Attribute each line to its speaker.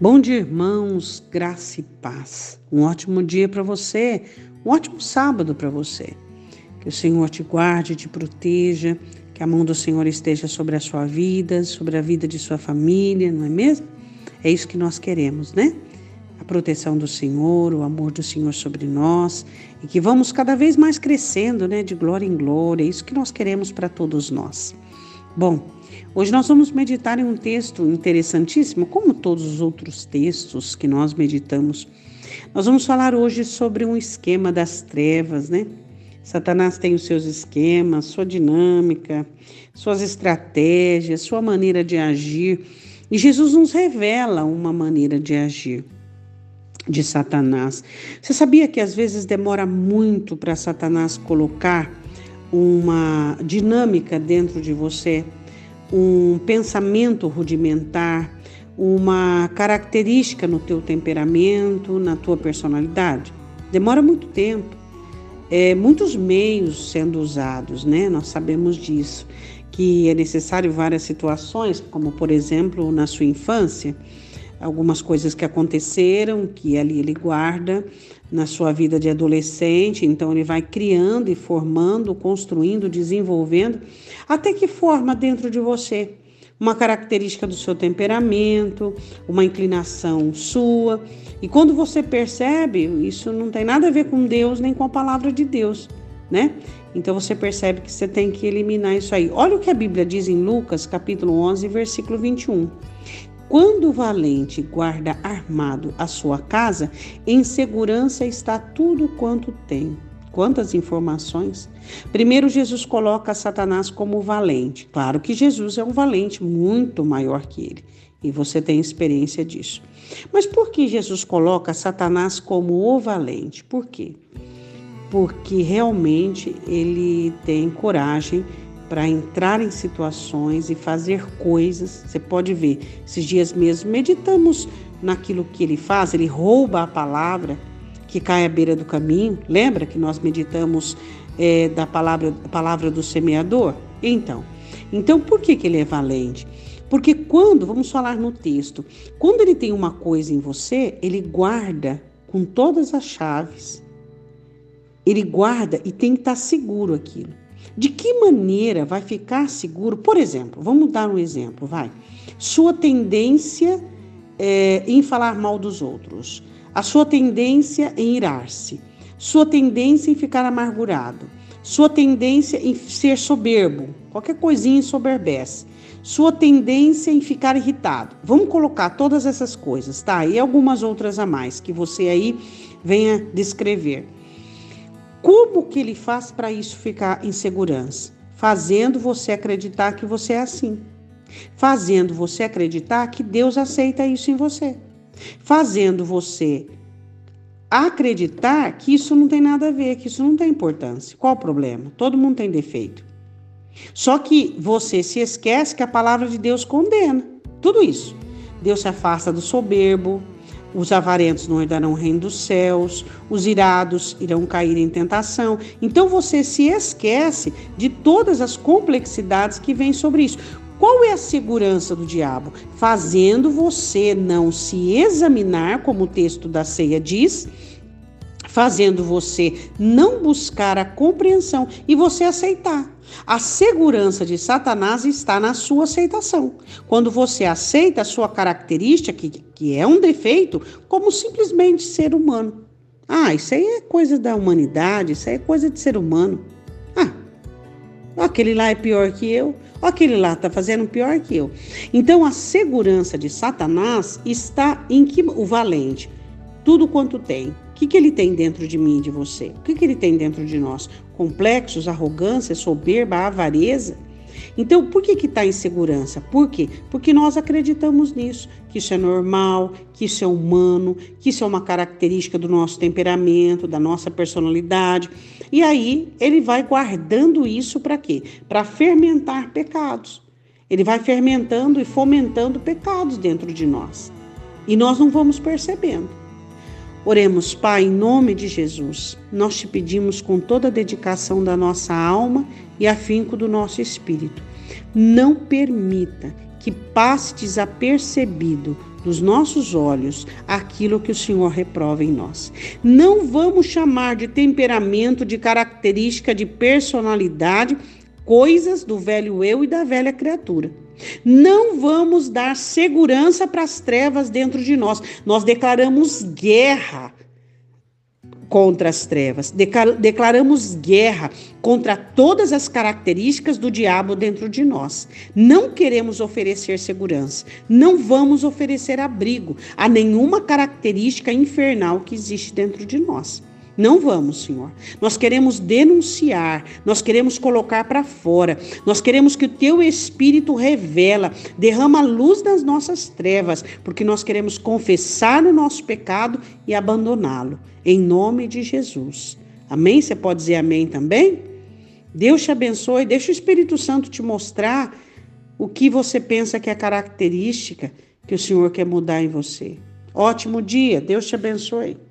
Speaker 1: Bom dia, irmãos, graça e paz. Um ótimo dia para você, um ótimo sábado para você. Que o Senhor te guarde, te proteja, que a mão do Senhor esteja sobre a sua vida, sobre a vida de sua família, não é mesmo? É isso que nós queremos, né? A proteção do Senhor, o amor do Senhor sobre nós e que vamos cada vez mais crescendo, né, de glória em glória. É isso que nós queremos para todos nós. Bom, hoje nós vamos meditar em um texto interessantíssimo, como todos os outros textos que nós meditamos. Nós vamos falar hoje sobre um esquema das trevas, né? Satanás tem os seus esquemas, sua dinâmica, suas estratégias, sua maneira de agir. E Jesus nos revela uma maneira de agir de Satanás. Você sabia que às vezes demora muito para Satanás colocar uma dinâmica dentro de você, um pensamento rudimentar, uma característica no teu temperamento, na tua personalidade. Demora muito tempo. É, muitos meios sendo usados, né? Nós sabemos disso, que é necessário várias situações, como por exemplo na sua infância, algumas coisas que aconteceram, que ali ele guarda na sua vida de adolescente, então ele vai criando e formando, construindo, desenvolvendo, até que forma dentro de você uma característica do seu temperamento, uma inclinação sua. E quando você percebe, isso não tem nada a ver com Deus nem com a palavra de Deus, né? Então você percebe que você tem que eliminar isso aí. Olha o que a Bíblia diz em Lucas, capítulo 11, versículo 21. Quando o valente guarda armado a sua casa, em segurança está tudo quanto tem. Quantas informações! Primeiro, Jesus coloca Satanás como valente. Claro que Jesus é um valente muito maior que ele, e você tem experiência disso. Mas por que Jesus coloca Satanás como o valente? Por quê? Porque realmente ele tem coragem para entrar em situações e fazer coisas. Você pode ver, esses dias mesmo meditamos naquilo que ele faz, ele rouba a palavra que cai à beira do caminho. Lembra que nós meditamos é, da palavra, palavra do semeador? Então, então por que, que ele é valente? Porque quando, vamos falar no texto, quando ele tem uma coisa em você, ele guarda com todas as chaves. Ele guarda e tem que estar seguro aquilo. De que maneira vai ficar seguro? Por exemplo, vamos dar um exemplo, vai. Sua tendência é, em falar mal dos outros, a sua tendência em irar-se, sua tendência em ficar amargurado, sua tendência em ser soberbo, qualquer coisinha ensoberbece, sua tendência em ficar irritado. Vamos colocar todas essas coisas, tá? E algumas outras a mais que você aí venha descrever. Como que ele faz para isso ficar em segurança? Fazendo você acreditar que você é assim. Fazendo você acreditar que Deus aceita isso em você. Fazendo você acreditar que isso não tem nada a ver, que isso não tem importância. Qual o problema? Todo mundo tem defeito. Só que você se esquece que a palavra de Deus condena tudo isso. Deus se afasta do soberbo, os avarentos não herdarão o reino dos céus, os irados irão cair em tentação. Então você se esquece de todas as complexidades que vêm sobre isso. Qual é a segurança do diabo? Fazendo você não se examinar, como o texto da ceia diz, fazendo você não buscar a compreensão e você aceitar. A segurança de Satanás está na sua aceitação. Quando você aceita a sua característica, que, que é um defeito, como simplesmente ser humano. Ah, isso aí é coisa da humanidade, isso aí é coisa de ser humano. Ah, aquele lá é pior que eu, aquele lá está fazendo pior que eu. Então a segurança de Satanás está em que o valente, tudo quanto tem, que, que ele tem dentro de mim e de você? O que, que ele tem dentro de nós? Complexos, arrogância, soberba, avareza? Então, por que está em segurança? Por quê? Porque nós acreditamos nisso, que isso é normal, que isso é humano, que isso é uma característica do nosso temperamento, da nossa personalidade. E aí ele vai guardando isso para quê? Para fermentar pecados. Ele vai fermentando e fomentando pecados dentro de nós. E nós não vamos percebendo. Oremos, Pai, em nome de Jesus. Nós te pedimos com toda a dedicação da nossa alma e afinco do nosso espírito. Não permita que passe desapercebido dos nossos olhos aquilo que o Senhor reprova em nós. Não vamos chamar de temperamento, de característica, de personalidade, coisas do velho eu e da velha criatura. Não vamos dar segurança para as trevas dentro de nós. Nós declaramos guerra contra as trevas. Declaramos guerra contra todas as características do diabo dentro de nós. Não queremos oferecer segurança, não vamos oferecer abrigo a nenhuma característica infernal que existe dentro de nós. Não vamos, Senhor. Nós queremos denunciar, nós queremos colocar para fora, nós queremos que o teu Espírito revela, derrama luz nas nossas trevas, porque nós queremos confessar o nosso pecado e abandoná-lo, em nome de Jesus. Amém? Você pode dizer amém também? Deus te abençoe, deixa o Espírito Santo te mostrar o que você pensa que é característica que o Senhor quer mudar em você. Ótimo dia, Deus te abençoe.